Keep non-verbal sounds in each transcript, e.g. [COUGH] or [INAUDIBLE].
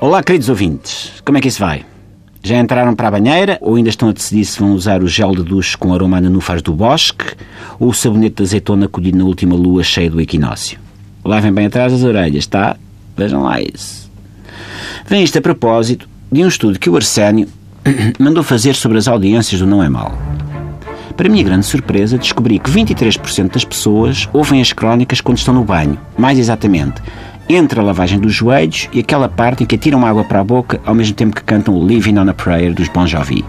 Olá, queridos ouvintes. Como é que isso vai? Já entraram para a banheira ou ainda estão a decidir se vão usar o gel de duche com aroma a nenúfares do bosque ou o sabonete de azeitona colhido na última lua cheia do equinócio? Lavem bem atrás das orelhas, tá? Vejam lá isso. Vem isto a propósito de um estudo que o Arsénio [CLEARS THROAT] mandou fazer sobre as audiências do Não é Mal. Para minha grande surpresa, descobri que 23% das pessoas ouvem as crónicas quando estão no banho. Mais exatamente, entre a lavagem dos joelhos e aquela parte em que atiram água para a boca ao mesmo tempo que cantam o Living on a Prayer dos Bon Jovi.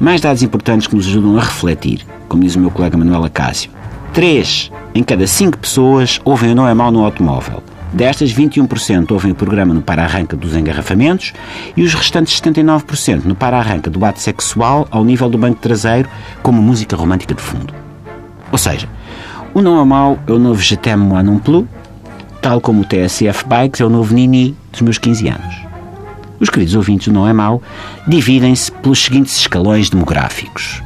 Mais dados importantes que nos ajudam a refletir, como diz o meu colega Manuel Acácio. 3 em cada 5 pessoas ouvem o Não é Mal no automóvel. Destas, 21% ouvem o programa no para-arranca dos engarrafamentos e os restantes 79% no para-arranca do ato sexual ao nível do banco traseiro, como música romântica de fundo. Ou seja, o Não é Mal é o novo Je t'aime moi non plus, tal como o TSF Bikes é o novo Nini dos meus 15 anos. Os queridos ouvintes do Não é Mau dividem-se pelos seguintes escalões demográficos: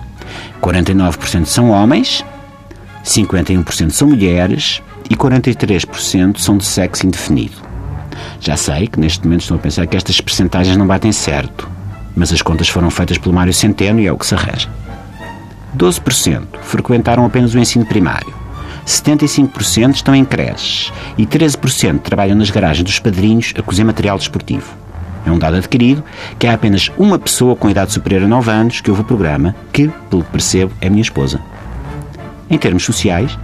49% são homens, 51% são mulheres e 43% são de sexo indefinido. Já sei que neste momento estão a pensar que estas percentagens não batem certo, mas as contas foram feitas pelo Mário Centeno e é o que se arranja. 12% frequentaram apenas o ensino primário. 75% estão em creches e 13% trabalham nas garagens dos padrinhos a cozer material desportivo. É um dado adquirido que há apenas uma pessoa com idade superior a 9 anos que ouve o programa, que, pelo que percebo, é minha esposa. Em termos sociais,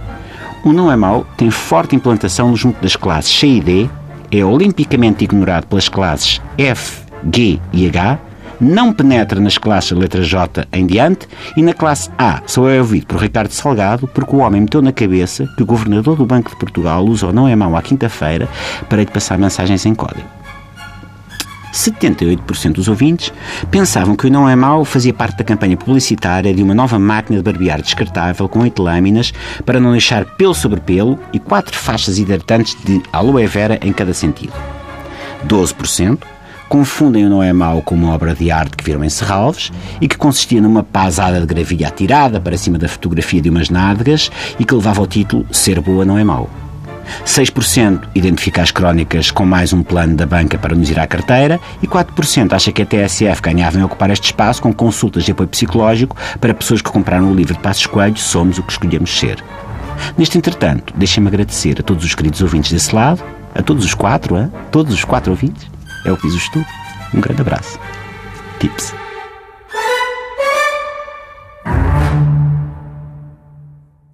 o Não é Mau tem forte implantação junto das classes C e D, é olimpicamente ignorado pelas classes F, G e H não penetra nas classes letra J em diante e na classe A só é ouvido por Ricardo Salgado porque o homem meteu na cabeça que o governador do Banco de Portugal usa o não é mau à quinta-feira para lhe passar mensagens em código. 78% dos ouvintes pensavam que o Não é Mau fazia parte da campanha publicitária de uma nova máquina de barbear descartável com oito lâminas para não deixar pelo sobre pelo e quatro faixas hidratantes de aloe vera em cada sentido. 12% confundem o Não é Mau com uma obra de arte que viram em Serralves e que consistia numa pasada de gravilha atirada para cima da fotografia de umas nádegas e que levava o título Ser Boa Não é Mau. 6% identifica as crónicas com mais um plano da banca para nos ir à carteira e 4% acha que a TSF ganhava em ocupar este espaço com consultas de apoio psicológico para pessoas que compraram o livro de Passos Coelho Somos o que escolhemos ser. Neste entretanto, deixem-me agradecer a todos os queridos ouvintes desse lado, a todos os quatro, a todos os quatro ouvintes, é o que diz o estudo. Um grande abraço. Tips.